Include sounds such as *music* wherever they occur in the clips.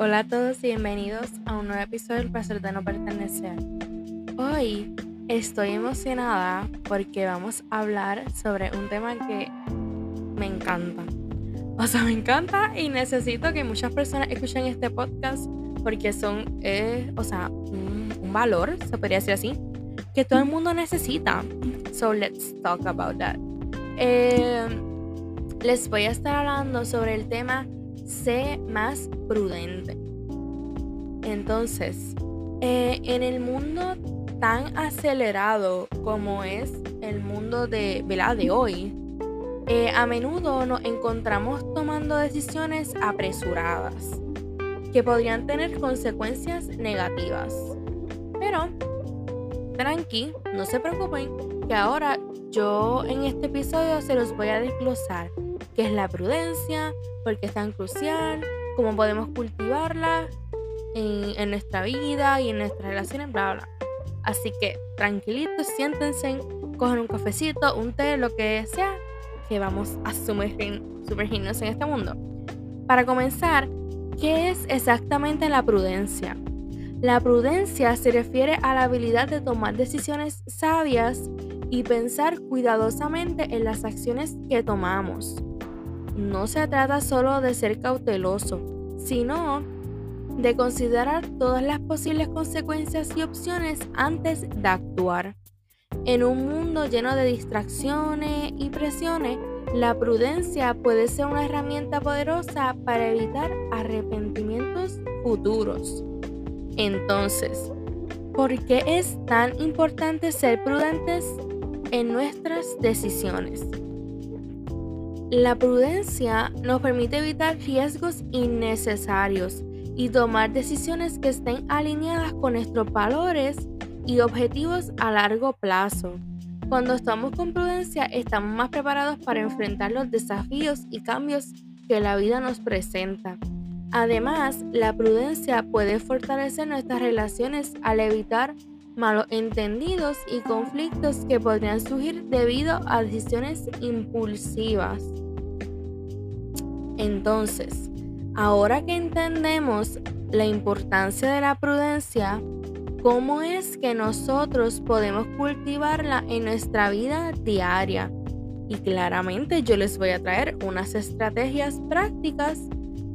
Hola a todos y bienvenidos a un nuevo episodio del placer de no pertenecer. Hoy estoy emocionada porque vamos a hablar sobre un tema que me encanta. O sea, me encanta y necesito que muchas personas escuchen este podcast porque son, eh, o sea, un, valor, se podría decir así, que todo el mundo necesita. So let's talk about that. Eh, les voy a estar hablando sobre el tema sé más prudente. Entonces, eh, en el mundo tan acelerado como es el mundo de, de hoy, eh, a menudo nos encontramos tomando decisiones apresuradas que podrían tener consecuencias negativas. Pero, tranqui, no se preocupen, que ahora yo en este episodio se los voy a desglosar. Qué es la prudencia, por qué es tan crucial, cómo podemos cultivarla en, nuestra vida y en nuestras relaciones, bla, bla. Así que tranquilitos, siéntense, cojan un cafecito, un té, lo que sea, que vamos a sumergirnos en este mundo. Para comenzar, ¿qué es exactamente la prudencia? La prudencia se refiere a la habilidad de tomar decisiones sabias y pensar cuidadosamente en las acciones que tomamos no se trata solo de ser cauteloso, sino de considerar todas las posibles consecuencias y opciones antes de actuar. En un mundo lleno de distracciones y presiones, la prudencia puede ser una herramienta poderosa para evitar arrepentimientos futuros. Entonces, ¿por qué es tan importante ser prudentes en nuestras decisiones? La prudencia nos permite evitar riesgos innecesarios y tomar decisiones que estén alineadas con nuestros valores y objetivos a largo plazo. Cuando estamos con prudencia estamos más preparados para enfrentar los desafíos y cambios que la vida nos presenta. Además, la prudencia puede fortalecer nuestras relaciones al evitar malos entendidos y conflictos que podrían surgir debido a decisiones impulsivas. Entonces, ahora que entendemos la importancia de la prudencia, ¿cómo es que nosotros podemos cultivarla en nuestra vida diaria? Y claramente yo les voy a traer unas estrategias prácticas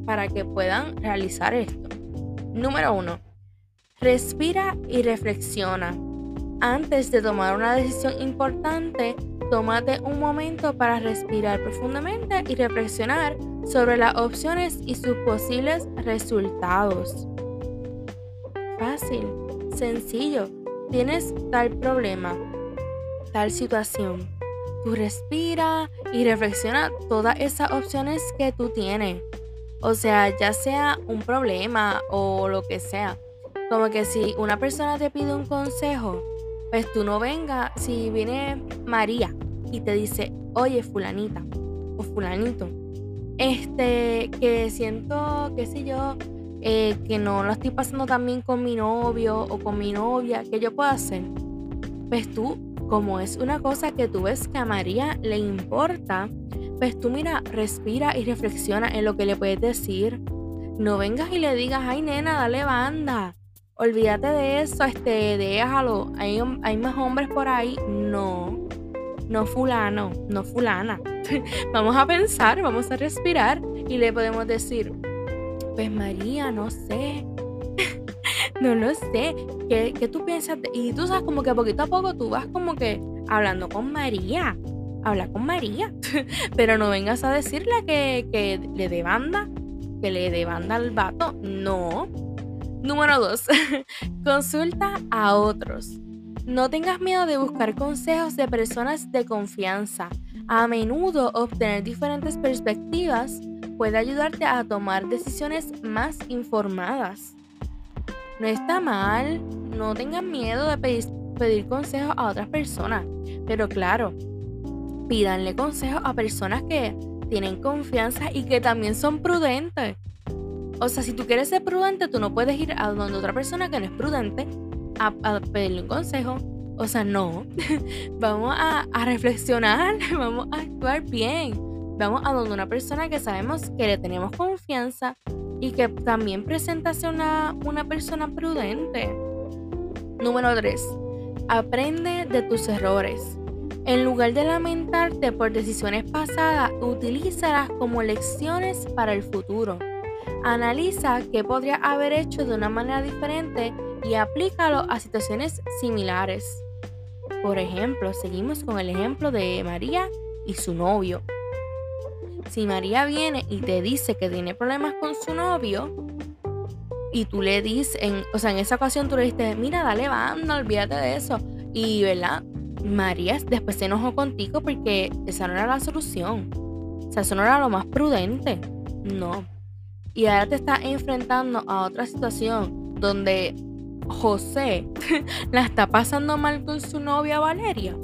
para que puedan realizar esto. Número uno, respira y reflexiona. Antes de tomar una decisión importante, tómate un momento para respirar profundamente y reflexionar sobre las opciones y sus posibles resultados. Fácil, sencillo. Tienes tal problema, tal situación. Tú respira y reflexiona todas esas opciones que tú tienes. O sea, ya sea un problema o lo que sea. Como que si una persona te pide un consejo, pues tú no vengas, si viene María y te dice, oye fulanita o fulanito, este, que siento, qué sé yo, eh, que no lo estoy pasando tan bien con mi novio o con mi novia, ¿qué yo puedo hacer? Pues tú, como es una cosa que tú ves que a María le importa, pues tú mira, respira y reflexiona en lo que le puedes decir. No vengas y le digas, ay nena, dale banda. Olvídate de eso, este, déjalo. Hay, hay más hombres por ahí. No no fulano, no fulana. *laughs* vamos a pensar, vamos a respirar y le podemos decir, pues María, no sé. *laughs* no lo sé. ¿Qué, tú piensas? Y tú sabes como que poquito a poco tú vas como que hablando con María. Habla con María. *laughs* Pero no vengas a decirle que, que le dé banda. Que le dé banda al vato. No. Número dos. Consulta a otros. No tengas miedo de buscar consejos de personas de confianza. A menudo obtener diferentes perspectivas puede ayudarte a tomar decisiones más informadas. No está mal, no tengan miedo de pedir, consejos a otras personas, pero claro, pídanle consejos a personas que tienen confianza y que también son prudentes. O sea, si tú quieres ser prudente, tú no puedes ir a donde otra persona que no es prudente a, pedirle un consejo. O sea, no. *laughs* vamos a, a, reflexionar, *laughs* vamos a actuar bien. Vamos a donde una persona que sabemos que le tenemos confianza y que también presentase una, una persona prudente. Número 3. Aprende de tus errores. En lugar de lamentarte por decisiones pasadas, utilízalas como lecciones para el futuro. Analiza qué podría haber hecho de una manera diferente y aplícalo a situaciones similares. Por ejemplo, seguimos con el ejemplo de María y su novio. Si María viene y te dice que tiene problemas con su novio, y tú le dices, en, o sea, en esa ocasión tú le dices, mira, dale banda, olvídate de eso. Y, ¿verdad? María después se enojó contigo porque esa no era la solución. O sea, eso no era lo más prudente. No. Y ahora te estás enfrentando a otra situación donde José la está pasando mal con su novia Valeria.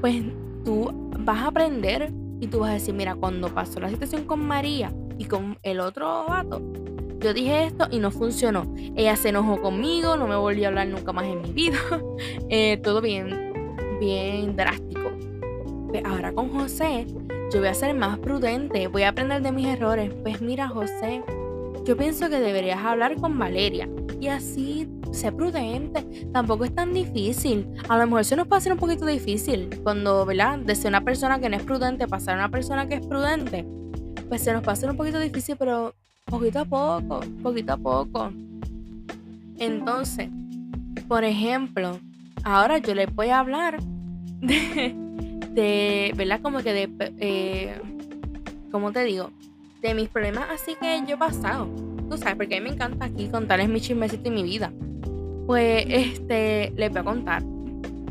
Pues tú vas a aprender y tú vas a decir, mira, cuando pasó la situación con María y con el otro vato, yo dije esto y no funcionó. Ella se enojó conmigo, no me volvió a hablar nunca más en mi vida. *laughs* Eh, todo bien, bien drástico. Pues ahora con José, yo voy a ser más prudente, voy a aprender de mis errores. Pues mira, José, yo pienso que deberías hablar con Valeria y así sé prudente. Tampoco es tan difícil. A lo mejor se nos puede hacer un poquito difícil cuando, ¿verdad? De ser una persona que no es prudente, pasar a una persona que es prudente, pues se nos puede hacer un poquito difícil, pero poquito a poco, poquito a poco. Entonces, por ejemplo, ahora yo les voy a hablar *laughs* de, de ¿verdad? Como que de, eh, ¿cómo te digo? De mis problemas así que yo he pasado. Tú sabes, porque a mí me encanta aquí contarles mi chismecito y mi vida. Pues, este, les voy a contar.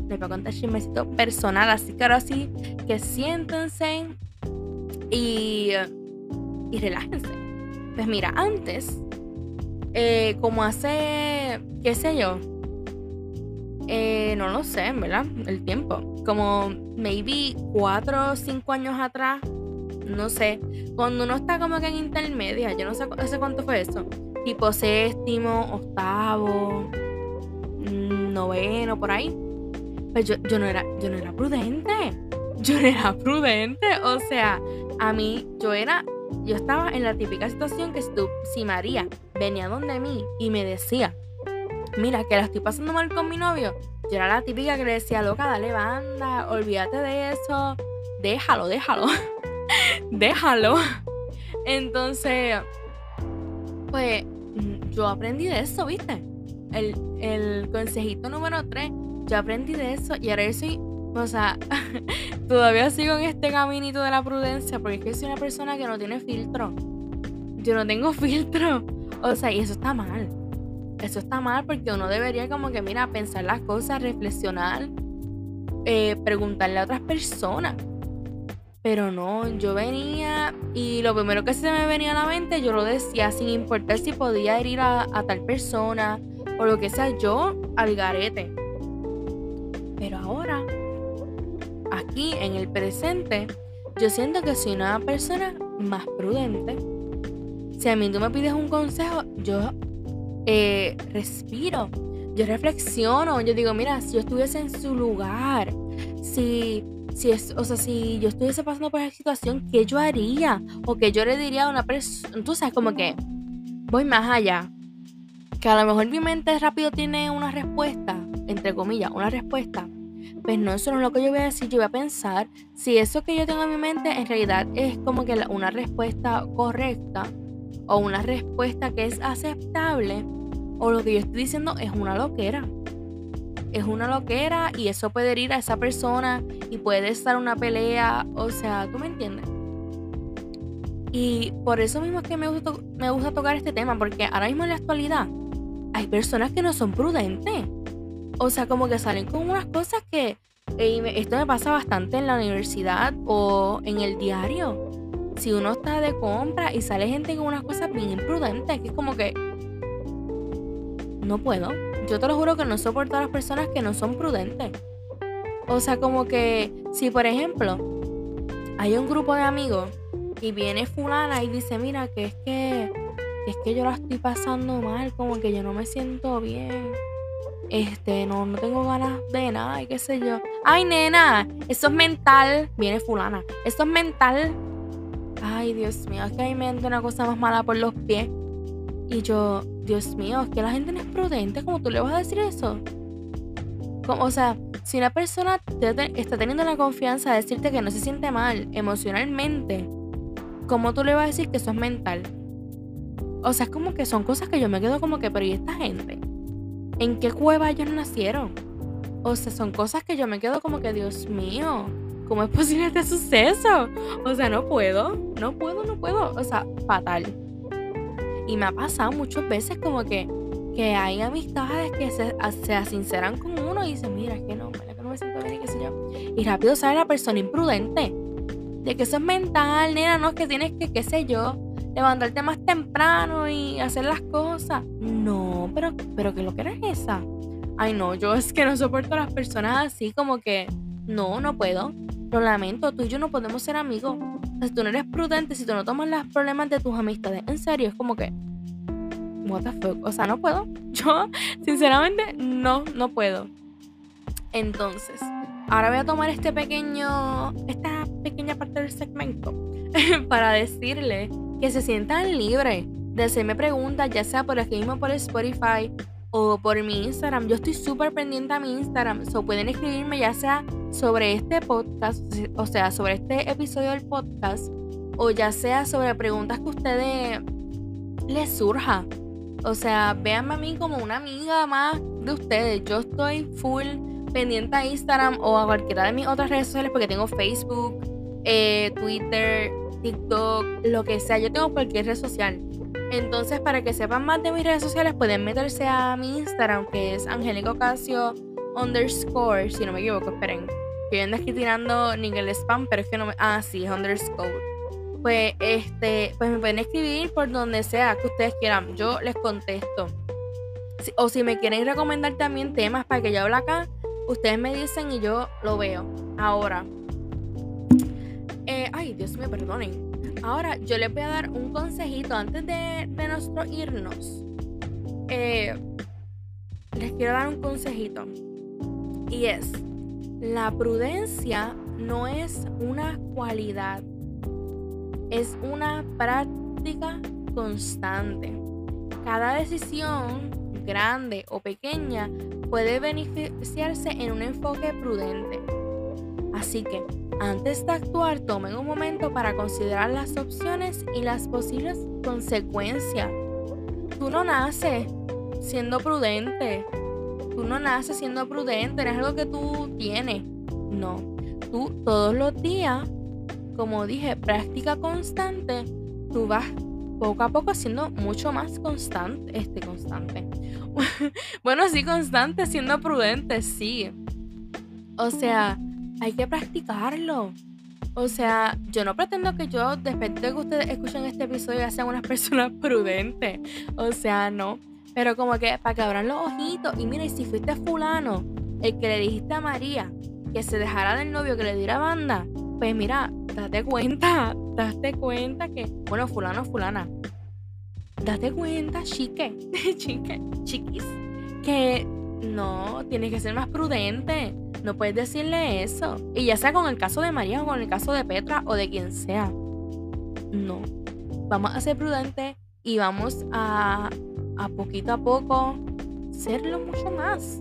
Les voy a contar chismecito personal, así que ahora sí, que siéntense y, y relájense. Pues mira, antes, eh, como hace, qué sé yo, eh, no lo sé, ¿verdad? El tiempo. Como maybe cuatro o cinco años atrás, no sé. Cuando uno está como que en intermedia, yo no sé, no cuánto fue eso. Tipo séptimo, octavo, mm, noveno, por ahí. Pues yo, yo, no era, yo no era prudente. *laughs* Yo no era prudente. O sea, a mí, yo era yo estaba en la típica situación que si María venía donde mí y me decía, mira, que la estoy pasando mal con mi novio, yo era la típica que le decía, loca, dale banda, olvídate de eso, déjalo, déjalo, *laughs* *laughs* déjalo. Entonces, pues yo aprendí de eso, ¿viste? El, el consejito número 3, yo aprendí de eso y ahora soy, o sea, *laughs* todavía sigo en este caminito de la prudencia porque es que soy una persona que no tiene filtro. Yo no tengo *laughs* filtro. O sea, y eso está mal. Eso está mal porque uno debería como que, mira, pensar las cosas, reflexionar, eh, preguntarle a otras personas. Pero no, yo venía y lo primero que se me venía a la mente, yo lo decía sin importar si podía ir a, a tal persona o lo que sea, yo al garete. Pero ahora aquí en el presente, yo siento que soy una persona más prudente. Si a mí tú me pides un consejo, yo eh, respiro, yo reflexiono, yo digo, mira, si yo estuviese en su lugar, si, si, es, o sea, si yo estuviese pasando por esa situación, ¿qué yo haría? O que yo le diría a una persona, tú sabes, como que voy más allá. Que a lo mejor mi mente rápido tiene una respuesta, entre comillas, una respuesta pues no, eso no es lo que yo voy a decir, yo voy a pensar si eso que yo tengo en mi mente en realidad es como que una respuesta correcta o una respuesta que es aceptable o lo que yo estoy diciendo es una loquera. Es una loquera y eso puede herir a esa persona y puede estar una pelea, o sea, ¿tú me entiendes? Y por eso mismo es que me gusta, me gusta tocar este tema, porque ahora mismo en la actualidad hay personas que no son prudentes. O sea, como que salen con unas cosas que esto me pasa bastante en la universidad o en el diario. Si uno está de compra y sale gente con unas cosas bien imprudentes, que es como que no puedo. Yo te lo juro que no soporto a las personas que no son prudentes. O sea, como que si por ejemplo hay un grupo de amigos y viene fulana y dice, mira, que es que es que yo la estoy pasando mal, como que yo no me siento bien este, no, no tengo ganas de nada y qué sé yo. Ay, nena, eso es mental. Viene fulana. Eso es mental. Ay, Dios mío, es que ahí me entra una cosa más mala por los pies. Y yo, Dios mío, es que la gente no es prudente, ¿cómo tú le vas a decir eso? Como, o sea, si una persona está teniendo la confianza de decirte que no se siente mal emocionalmente, ¿cómo tú le vas a decir que eso es mental? O sea, es como que son cosas que yo me quedo como que, pero ¿y esta gente? ¿En qué cueva ellos nacieron? O sea, son cosas que yo me quedo como que, Dios mío, ¿cómo es *laughs* posible este suceso? O sea, no puedo, no puedo, no puedo. O sea, fatal. Y me ha pasado muchas veces como que, que hay amistades que se, se sinceran con uno y dicen, mira, es que no, que no me siento bien qué sé yo. Y rápido sale la persona imprudente. De que eso es mental, nena, no es que tienes que, qué sé yo, levantarte más temprano y hacer las cosas. No, pero, pero que lo que eres esa. Ay, no, yo es que no soporto a las personas así como que, no, no puedo. Lo lamento, tú y yo no podemos ser amigos. Si tú no eres prudente, si tú no tomas los problemas de tus amistades en serio, es como que, what o sea, no puedo. *laughs* Yo, sinceramente, no, no puedo. Entonces, ahora voy a tomar este pequeño, esta pequeña parte del segmento *laughs* para decirle que se sientan libres de hacerme preguntas, ya sea por aquí mismo por Spotify o por mi Instagram. Yo estoy súper pendiente a mi Instagram. O pueden escribirme ya sea sobre este podcast, o sea, sobre este episodio del podcast, o ya sea sobre preguntas que a ustedes les surja. O sea, véanme a mí como una amiga más de ustedes. Yo estoy full pendiente a Instagram o a cualquiera de mis otras redes sociales porque tengo Facebook, eh, Twitter, TikTok, lo que sea. Yo tengo cualquier red social. Entonces, para que sepan más de mis redes sociales, pueden meterse a mi Instagram, que es Angélico Casio underscore, si no me equivoco, esperen. Que yo ando aquí tirando ni spam, pero es que no me. Ah, sí, underscore. Pues este, pues me pueden escribir por donde sea que ustedes quieran. Yo les contesto. O si me quieren recomendar también temas para que yo hable acá, ustedes me dicen y yo lo veo. Ahora. Eh, ay, Dios me perdonen. Ahora yo les voy a dar un consejito antes de, de nosotros irnos. Eh, les quiero dar un consejito. Y es, la prudencia no es una cualidad, es una práctica constante. Cada decisión, grande o pequeña, puede beneficiarse en un enfoque prudente. Así que antes de actuar, tomen un momento para considerar las opciones y las posibles consecuencias. Tú no naces siendo prudente. Tú no naces siendo prudente, no es algo que tú tienes. No. Tú todos los días, como dije, práctica constante, tú vas poco a poco siendo mucho más constante, este constante. *laughs* bueno, sí, constante, siendo prudente, sí. O sea, hay que practicarlo. O sea, yo no pretendo que yo, después de que ustedes escuchen este episodio, ya sean unas *laughs* personas prudentes. O sea, no. Pero como que para que abran los ojitos. Y mira, y si fuiste fulano, el que le dijiste a María que se dejara del novio que le diera banda, pues mira, date cuenta, *laughs* date cuenta que, bueno, fulano, fulana, date cuenta, chique, *laughs* chique, chiquis, que no, tienes que ser más prudente. No puedes decirle eso. Y ya sea con el caso de María o con el caso de Petra o de quien sea. No. Vamos a ser prudentes y vamos a, a poquito a poco serlo mucho más.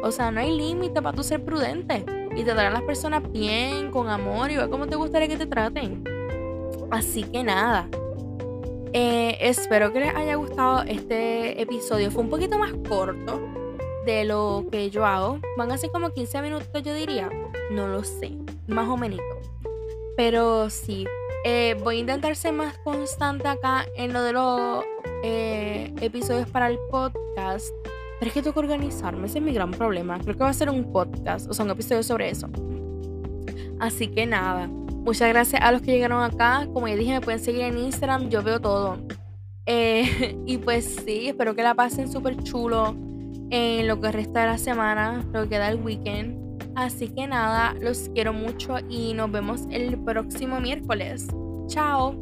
O sea, no hay límite para tú ser prudente. Y tratar a las personas bien, con amor y ver cómo te gustaría que te traten. Así que nada. Eh, espero que les haya gustado este episodio. Fue un poquito más corto de lo que yo hago. Van a ser como 15 minutos, yo diría. No lo sé, más o menos. Pero sí, eh, voy a intentar ser más constante acá en lo de los eh, episodios para el podcast. Pero es que tengo que organizarme, ese es mi gran problema. Creo que va a ser un podcast, o sea, un episodio sobre eso. Así que nada, muchas gracias a los que llegaron acá. Como ya dije, me pueden seguir en Instagram, yo veo todo. Eh, *laughs* y pues sí, espero que la pasen súper chulo en lo que resta de la semana, lo que queda el weekend. Así que nada, los quiero mucho y nos vemos el próximo miércoles. Chao.